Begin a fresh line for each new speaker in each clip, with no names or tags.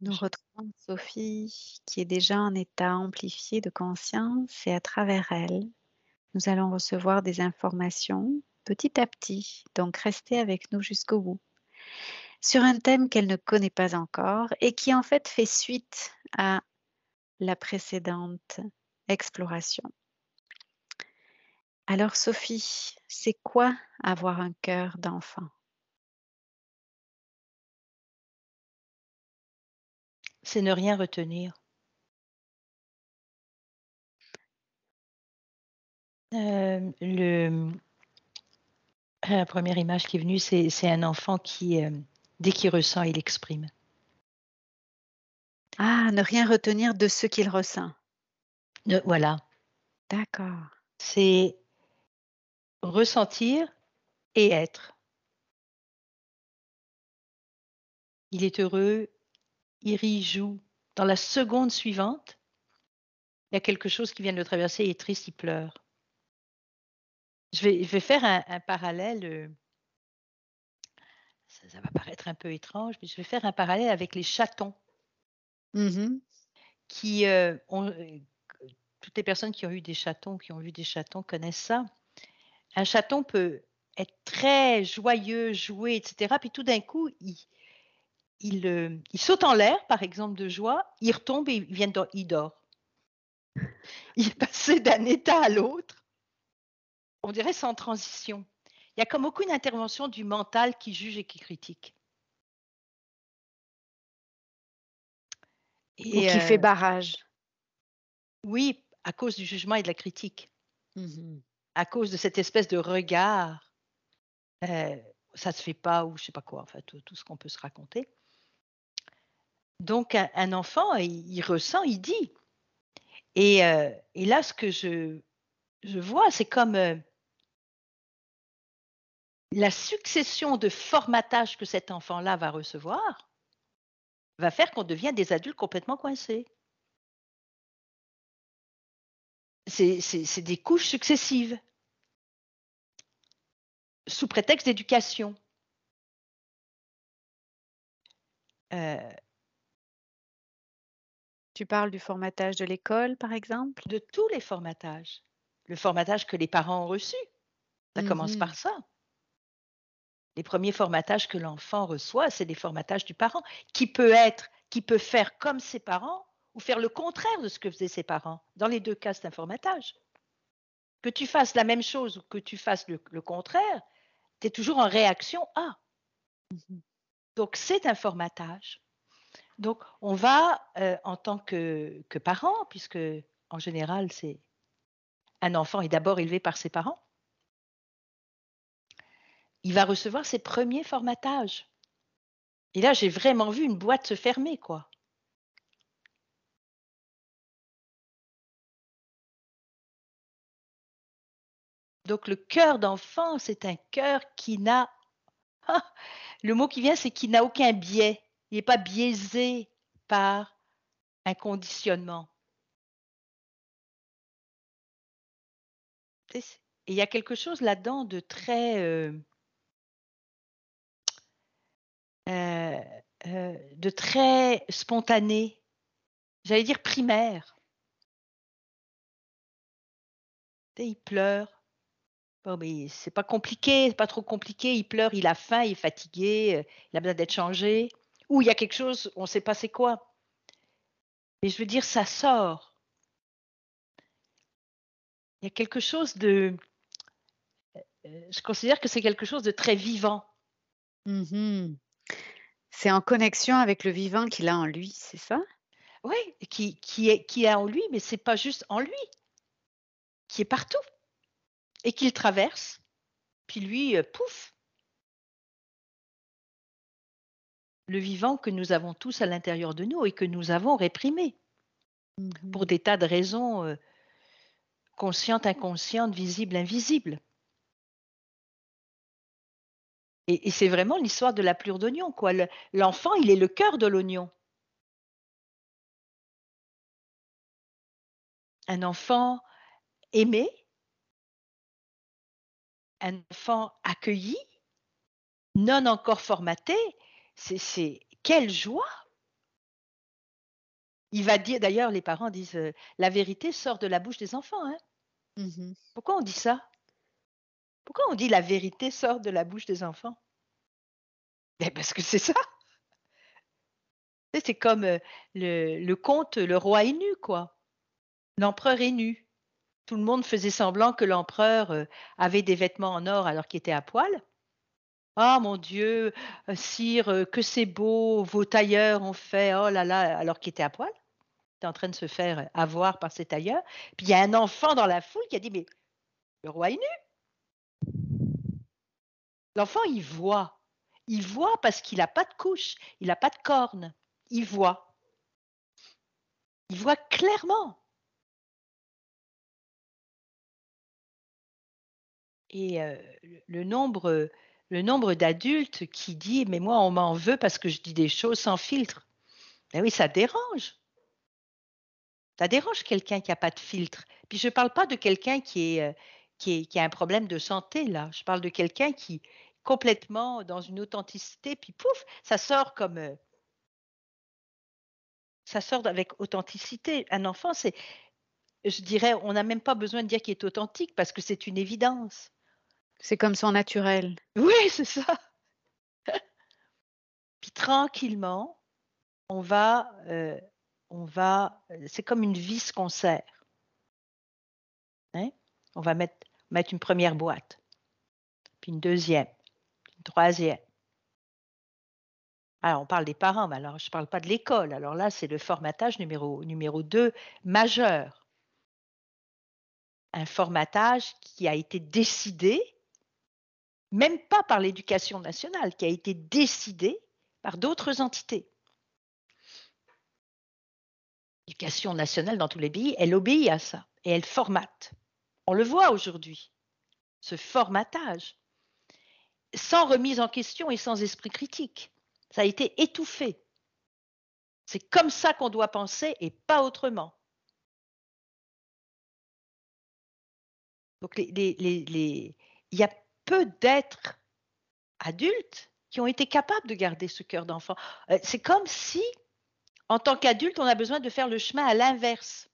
Nous
Je
retrouvons Sophie qui est déjà en état amplifié de conscience et à travers elle, nous allons recevoir des informations petit à petit, donc restez avec nous jusqu'au bout, sur un thème qu'elle ne connaît pas encore et qui en fait fait suite à la précédente exploration. Alors Sophie, c'est quoi avoir un cœur d'enfant?
C'est ne rien retenir. Heu, le la première image qui est venue, c'est un enfant qui, hem, dès qu'il ressent, il exprime.
Ah, ne rien retenir de ce qu'il ressent.
Ne voilà.
D'accord.
C'est ressentir et être. Il est heureux, il rit, il joue. Dans la seconde suivante, il y a quelque chose qui vient de le traverser, il est triste, il pleure. Je vais je vais faire un un parallèle, heu ça ça va paraître un peu étrange, mais je vais faire un parallèle avec les chatons.
Mmh mh.
Qui, heu, ont, que toutes les personnes qui ont eu des chatons, qui ont vu des chatons connaissent ça. Un chaton peut être très joyeux, jouer et cetera, puis tout d'un coup, il il, heu, il saute en l'air, par exemple, de joie, il retombe et il vient de il dort. Il est passé d'un état à l'autre on dirait sans transition. Il y a comme aucune intervention du mental qui juge et qui critique.
Ou
Et
qui fait
heu
barrage.
Oui, à cause du jugement et de la critique.
Mmh mh.
À cause de cette espèce de regard, heu, ça se fait pas ou je sais pas quoi, enfin tout tout ce qu'on peut se raconter. Donc un enfant, il ressent, il dit et et là ce que je vois, c'est comme, heu la succession de formatage que cet enfant-là va recevoir va faire qu'on devient des adultes complètement coincés. C'est des couches successives. Sous prétexte d'éducation. Heu
Tu parles du formatage de l'école, par exemple?
De tous les formatages. Le formatage que les parents ont reçu, ça
Mmh
commence
mh.
par ça. Les 1ers formatages que l'enfant reçoit, c'est des formatages du parent, qui peut être qui peut faire comme ses parents ou faire le contraire de ce que faisaient ses parents. Dans les 2 cas, c'est un formatage. Que tu fasses la même chose ou que tu fasses le le contraire, tu es toujours en réaction à.
Mmh mh.
Donc c'est un formatage. Donc on va, heu, en tant que parent, puisqu'en général, c'est un enfant est d'abord élevé par ses parents il va recevoir ses 1ers formatages. Et là, j'ai vraiment vu une boîte se fermer, quoi. Donc le cœur d'enfant, c'est un cœur qui n'a le mot qui vient, c'est qui n'a aucun biais. Il est pas biaisé par un conditionnement. Et il y a quelque chose là-dedans de très, heu heu heu, de très spontané. J'allais dire primaire. Il pleure. Bon, mais c'est pas compliqué, c'est pas trop compliqué, il pleure, il a faim, il est fatigué, il a besoin d'être changé ou il y a quelque chose, on sait pas c'est quoi. Mais je veux dire, ça sort. Il y a quelque chose de heu, je considère que c'est quelque chose de très vivant.
Mmh mh. C'est en connexion avec le vivant qu'il a en lui, c'est ça?
Oui, qui qui est qui est en lui, mais c'est pas juste en lui. Qui est partout et qu'il traverse, puis lui, heu, pouf! Le vivant que nous avons tous à l'intérieur de nous et que nous avons réprimé.
Mmh
Pour des tas de raisons, heu conscientes, inconscientes, visibles, invisibles. Et et c'est vraiment l'histoire de la pelure d'oignon, quoi. Le l'enfant, il est le cœur de l'oignon. Un enfant aimé un enfant accueilli, non encore formaté, c'est quelle joie! Il va dire, d'ailleurs, les parents disent, euh, la vérité sort de la bouche des enfants. Hein.
Mmh
Pourquoi on dit ça? Pourquoi on dit la vérité sort de la bouche des enfants ben Parce que c'est ça. C'est comme euh, le, le conte Le roi est nu, quoi. L'empereur est nu. Tout le monde faisait semblant que l'empereur euh, avait des vêtements en or alors qu'il était à poil. Ah mon Dieu, euh, sire, euh, que c'est beau, vos tailleurs ont fait, oh là là, alors qu'il était à poil. Il était en train de se faire avoir par ses tailleurs. Puis il y a un enfant dans la foule qui a dit, mais le roi est nu. L'enfant, il voit. Il voit parce qu'il n'a pas de couche, il n'a pas de cornes. Il voit. Il voit clairement. Et euh, le nombre le nombre d'adultes qui dit mais moi on m'en veut parce que je dis des choses sans filtre. Ben oui, ça dérange. Ça dérange quelqu'un qui n'a pas de filtre. Puis je ne parle pas de quelqu'un qui, euh, qui a un problème de santé, là. Je parle de quelqu'un qui est complètement dans une authenticité, puis pouf, ça sort comme... Euh, ça sort avec authenticité. Un enfant, c'est... Je dirais, on n'a même pas besoin de dire qu'il est authentique parce que c'est une évidence.
C'est comme son naturel.
Oui, c'est ça. Puis tranquillement, on va, euh, on va, c'est comme une vis qu'on serre. Hein? On va mettre, mettre une première boîte, puis une deuxième, une troisième. Alors, on parle des parents, mais alors je ne parle pas de l'école. Alors là, c'est le formatage numéro, numéro 2 majeur. Un formatage qui a été décidé même pas par l'éducation nationale, qui a été décidée par d'autres entités. L'éducation nationale dans tous les pays, elle obéit à ça et elle formate. On le voit aujourd'hui, ce formatage, sans remise en question et sans esprit critique. Ça a été étouffé. C'est comme ça qu'on doit penser et pas autrement. Donc, les, les, il y a peu d'êtres adultes qui ont été capables de garder ce cœur d'enfant. Euh, c'est comme si, en tant qu'adulte, on a besoin de faire le chemin à l'inverse.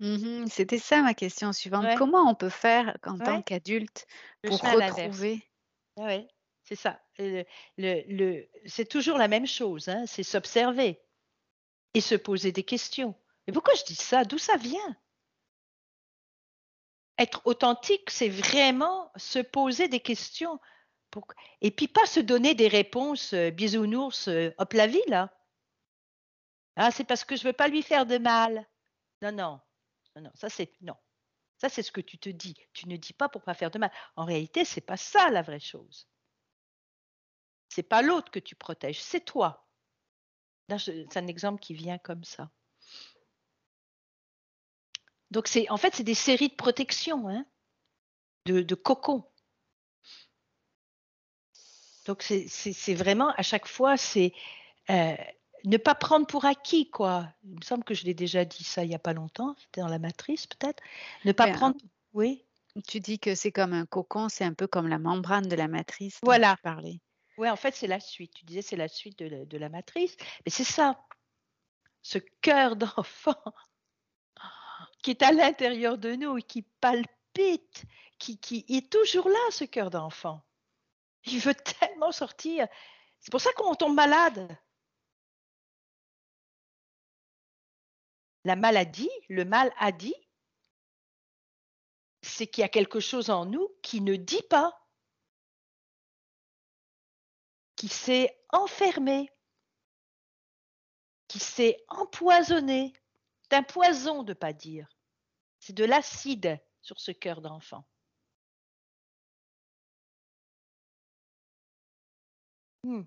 Mmh C'était ça ma question suivante. Comment on peut faire en tant qu'adulte pour retrouver
Oui, c'est ça. Le, le, c'est toujours la même chose, hein, c'est s'observer et se poser des questions. Mais pourquoi je dis ça? D'où ça vient? Être authentique, c'est vraiment se poser des questions. Et puis pas se donner des réponses euh, bisounours, euh, hop la vie, là. Ah, c'est parce que je veux pas lui faire de mal. Non, non, non, non, ça c'est non. Ça c'est ce que tu te dis. Tu ne dis pas pour pas faire de mal. En réalité, c'est pas ça la vraie chose. C'est pas l'autre que tu protèges, c'est toi. C'est un exemple qui vient comme ça. Donc, c'est, en fait, c'est des séries de protection, hein, de, de cocon. Donc, c'est, vraiment, à chaque fois, c'est euh, ne pas prendre pour acquis, quoi. Il me semble que je l'ai déjà dit ça il n'y a pas longtemps, c'était dans la matrice, peut-être. Ne pas prendre. Oui.
Tu dis que c'est comme un cocon, c'est un peu comme la membrane de la matrice.
Voilà. Oui, en fait, c'est la suite. Tu disais c'est la suite de de la matrice. Mais c'est ça. Ce cœur d'enfant qui est à l'intérieur de nous et qui palpite, qui, est toujours là, ce cœur d'enfant. Il veut tellement sortir. C'est pour ça qu'on tombe malade. La maladie, le mal a dit, c'est qu'il y a quelque chose en nous qui ne dit pas, qui s'est enfermé, qui s'est empoisonné, un poison de ne pas dire. C'est de l'acide sur ce cœur d'enfant. Hmm.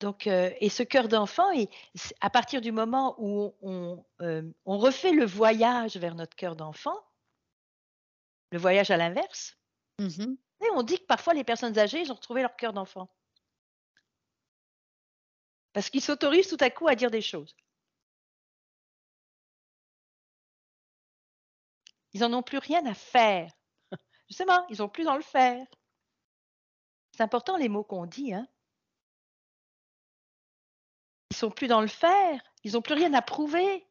Donc, euh, et ce cœur d'enfant, à partir du moment où euh, on, refait le voyage vers notre cœur d'enfant, le voyage à l'inverse, mmh et on dit que parfois les personnes âgées, ils ont retrouvé leur cœur d'enfant. Parce qu'ils s'autorisent tout à coup à dire des choses. Ils n'en ont plus rien à faire. Justement, ils n'ont plus dans le faire. C'est important les mots qu'on dit. Hein. Ils sont plus dans le faire. Ils n'ont plus rien à prouver.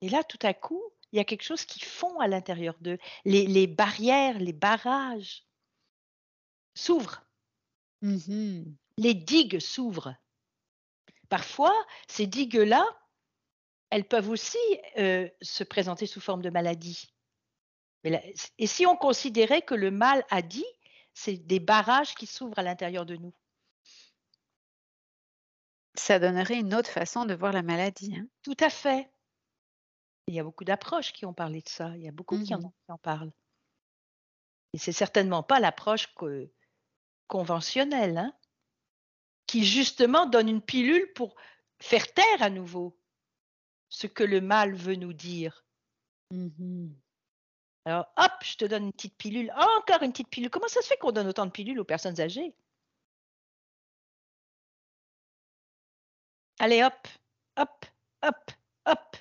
Et là, tout à coup, il y a quelque chose qui fond à l'intérieur d'eux. Les, barrières, les barrages s'ouvrent.
Mmh
les digues s'ouvrent. Parfois, ces digues-là, elles peuvent aussi euh, se présenter sous forme de maladie. et si on considérait que le mal a dit, c'est des barrages qui s'ouvrent à l'intérieur de nous.
Ça donnerait une autre façon de voir la maladie. Hein.
Tout à fait. Il y a beaucoup d'approches qui ont parlé de ça. Il y a beaucoup qui, en, mmh qui, en, parlent. Et c'est certainement pas l'approche conventionnelle, hein, qui justement donne une pilule pour faire taire à nouveau ce que le mal veut nous dire.
Mmh
Alors, hop, je te donne une petite pilule, encore une petite pilule. Comment ça se fait qu'on donne autant de pilules aux personnes âgées? Allez, hop, hop, hop, hop.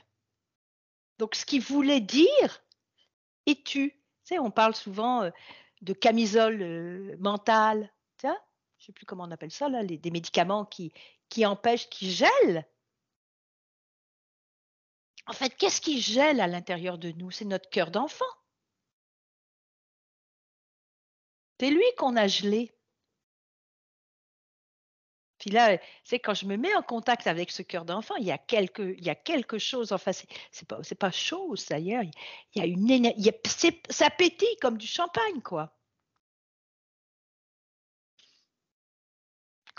Donc, ce qu'il voulait dire est tu. Sais, on parle souvent euh, de camisole euh, mentale. Je ne sais plus comment on appelle ça, là, des médicaments qui, qui empêchent, qui gèlent en fait, qu'est-ce qui gèle à l'intérieur de nous? C'est notre cœur d'enfant. C'est lui qu'on a gelé. Puis là, c'est quand je me mets en contact avec ce cœur d'enfant, il y a quelque, il y a quelque chose. Enfin, c'est pas, c'est pas chose d'ailleurs. Il y a une énergie. Ça pétille comme du champagne, quoi.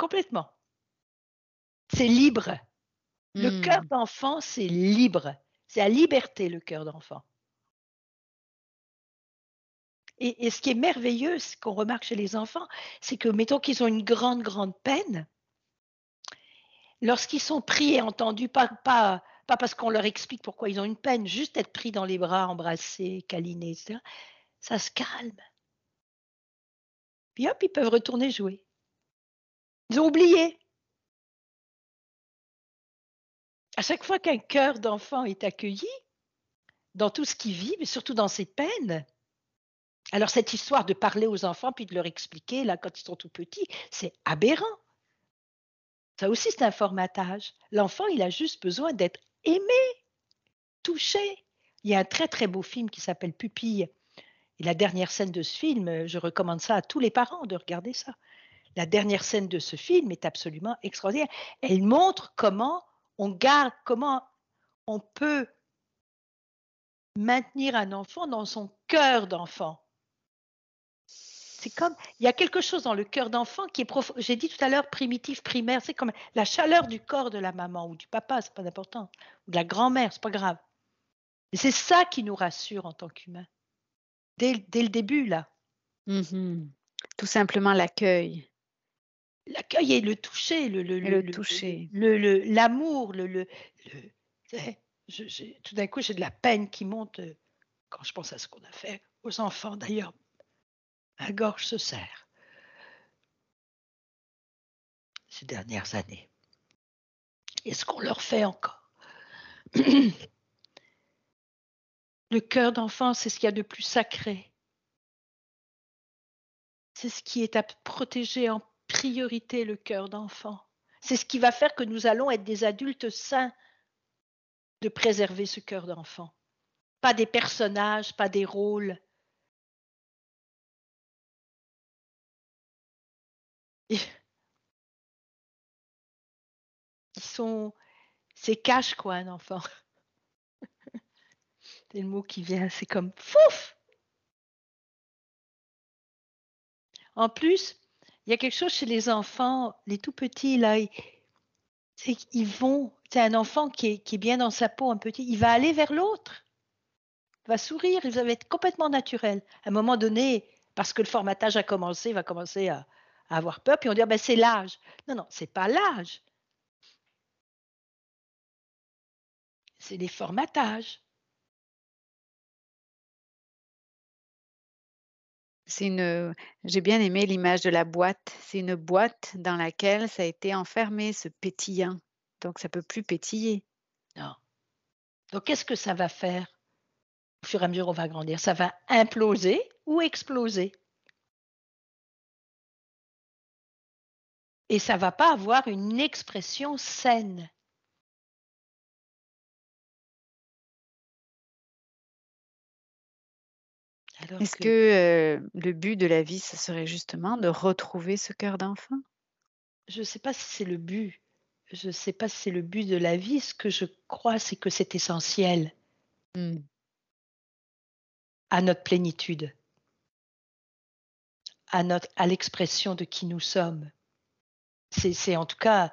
Complètement. C'est libre. Le mmh. cœur d'enfant, c'est libre. C'est la liberté, le cœur d'enfant. Et, ce qui est merveilleux, ce qu'on remarque chez les enfants, c'est que, mettons qu'ils ont une grande, grande peine, lorsqu'ils sont pris et entendus, pas, pas, pas parce qu'on leur explique pourquoi ils ont une peine, juste être pris dans les bras, embrassés, câlinés, etc., ça se calme. Puis hop, ils peuvent retourner jouer. Ils ont oublié. à chaque fois qu'un cœur d'enfant est accueilli, dans tout ce qu'il vit, mais surtout dans ses peines, alors cette histoire de parler aux enfants puis de leur expliquer, là, quand ils sont tout petits, c'est aberrant. Ça aussi, c'est un formatage. L'enfant, il a juste besoin d'être aimé, touché. Il y a un très, très beau film qui s'appelle Pupille. Et la dernière scène de ce film, je recommande ça à tous les parents de regarder ça. La dernière scène de ce film est absolument extraordinaire. Elle montre comment on garde, comment on peut maintenir un enfant dans son cœur d'enfant. C'est comme, il y a quelque chose dans le cœur d'enfant qui est profond. J'ai dit tout à l'heure primitif, primaire, c'est comme la chaleur du corps de la maman ou du papa, c'est pas important, ou de la grand-mère, c'est pas grave. C'est ça qui nous rassure en tant qu'humains. Dès, le début, là.
Mmh tout simplement l'accueil.
L'accueil et le toucher, le, le,
le, toucher,
l'amour, le, le, tout d'un coup, j'ai de la peine qui monte euh, quand je pense à ce qu'on a fait aux enfants. D'ailleurs, ma gorge se serre ces dernières années. Et ce qu'on leur fait encore? Le cœur d'enfant, c'est ce qu'il y a de plus sacré. C'est ce qui est à protéger en priorité le cœur d'enfant. C'est ce qui va faire que nous allons être des adultes sains de préserver ce cœur d'enfant. Pas des personnages, pas des rôles. Ils sont. C'est cache, quoi, un enfant. C'est le mot qui vient, c'est comme fouf! En plus, il y a quelque chose chez les enfants, les tout petits, là, c'est qu'ils vont, c'est un enfant qui est, qui est, bien dans sa peau, un petit, il va aller vers l'autre, il va sourire, il va être complètement naturel. À un moment donné, parce que le formatage a commencé, il va commencer à, avoir peur, puis on dit, ah ben, c'est l'âge. Non, non, c'est pas l'âge. C'est les formatages.
Une, j'ai bien aimé l'image de la boîte. C'est une boîte dans laquelle ça a été enfermé, ce pétillant. Donc ça peut plus pétiller.
Non. Donc qu'est-ce que ça va faire? Au fur et à mesure on va grandir Ça va imploser ou exploser? Et ça va pas avoir une expression saine.
Est-ce que, le but de la vie, ce serait justement de retrouver ce cœur d'enfant?
Je ne sais pas si c'est le but. Je ne sais pas si c'est le but de la vie. Ce que je crois, c'est que c'est essentiel. Mmh. À notre plénitude. À notre à l'expression de qui nous sommes. C'est c'est en tout cas,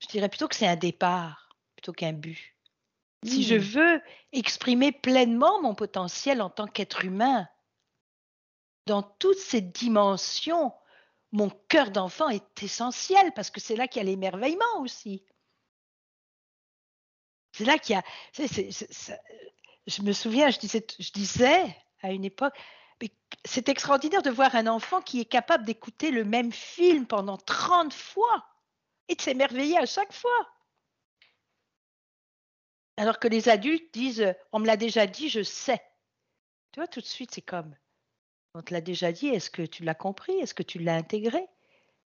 je dirais plutôt que c'est un départ, plutôt qu'un but. Si je mmh. veux exprimer pleinement mon potentiel en tant qu'être humain, dans toutes ces dimensions, mon cœur d'enfant est essentiel parce que c'est là qu'il y a l'émerveillement aussi. C'est là qu'il y a. je me souviens, je disais, je disais à une époque, c'est extraordinaire de voir un enfant qui est capable d'écouter le même film pendant 30 fois et de s'émerveiller à chaque fois. Alors que les adultes disent On me l'a déjà dit, je sais. Tu vois, tout de suite, c'est comme On te l'a déjà dit, est-ce que tu l'as compris? Est-ce que tu l'as intégré?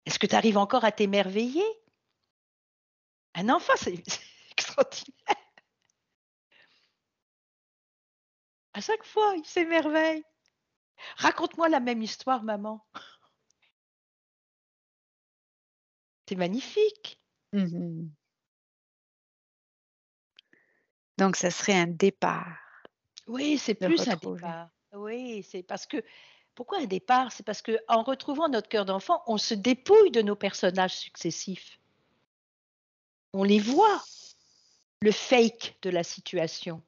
Est-ce que tu arrives encore à t'émerveiller Un enfant, c'est extraordinaire. À chaque fois, il s'émerveille. Raconte-moi la même histoire, maman. C'est magnifique. Mmh
donc ça serait un départ.
Oui, c'est plus un départ. Oui, c'est parce que pourquoi un départ? C'est parce qu'en retrouvant notre cœur d'enfant, on se dépouille de nos personnages successifs. On les voit, le fake de la situation.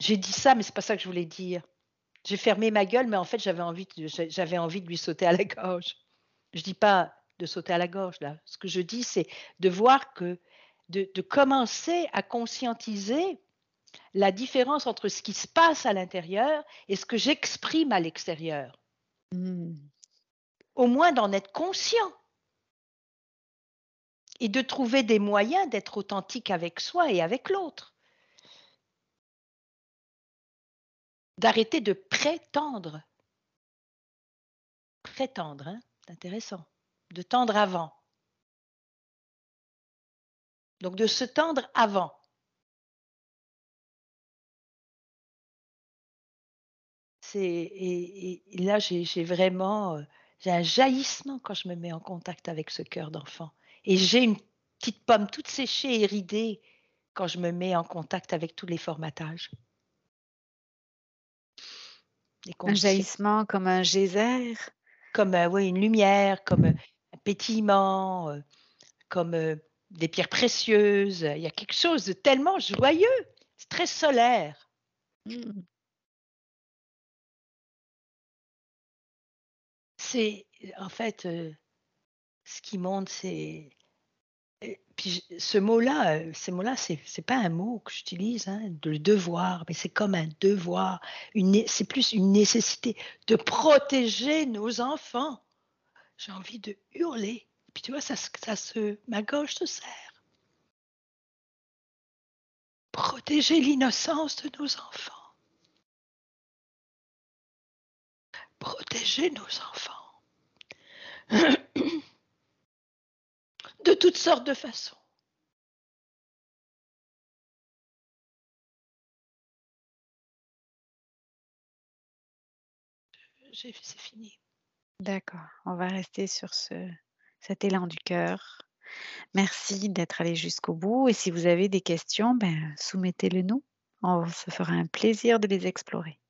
J'ai dit ça, mais c'est pas ça que je voulais dire. J'ai fermé ma gueule, mais en fait, j'avais envie de j'avais envie de lui sauter à la gorge. Je dis pas de sauter à la gorge, là. Ce que je dis, c'est de voir que de, commencer à conscientiser la différence entre ce qui se passe à l'intérieur et ce que j'exprime à l'extérieur. Mmh. Au moins d'en être conscient et de trouver des moyens d'être authentique avec soi et avec l'autre. D'arrêter de prétendre. Prétendre, hein, c'est intéressant. De tendre avant. Donc de se tendre avant. et, là j'ai vraiment euh, j'ai un jaillissement quand je me mets en contact avec ce cœur d'enfant. Et j'ai une petite pomme toute séchée et ridée quand je me mets en contact avec tous les formatages.
Un jaillissement comme un geyser?
Comme euh, oui, une lumière, comme un pétillement, euh, comme des pierres précieuses. Il y a quelque chose de tellement joyeux. C'est très solaire. C'est en fait euh, ce qui monte, c'est puis ce mot-là, euh, ces mots-là, c'est c'est pas un mot que j'utilise, hein, de devoir, mais c'est comme un devoir. C'est plus une nécessité de protéger nos enfants. J'ai envie de hurler. Puis tu vois, ça, se, ma gauche se serre. Protéger l'innocence de nos enfants. Protéger nos enfants. de toutes sortes de façons. C'est fini.
D'accord, on va rester sur ce, cet élan du cœur. Merci d'être allé jusqu'au bout et si vous avez des questions, ben, soumettez-les nous. On se fera un plaisir de les explorer.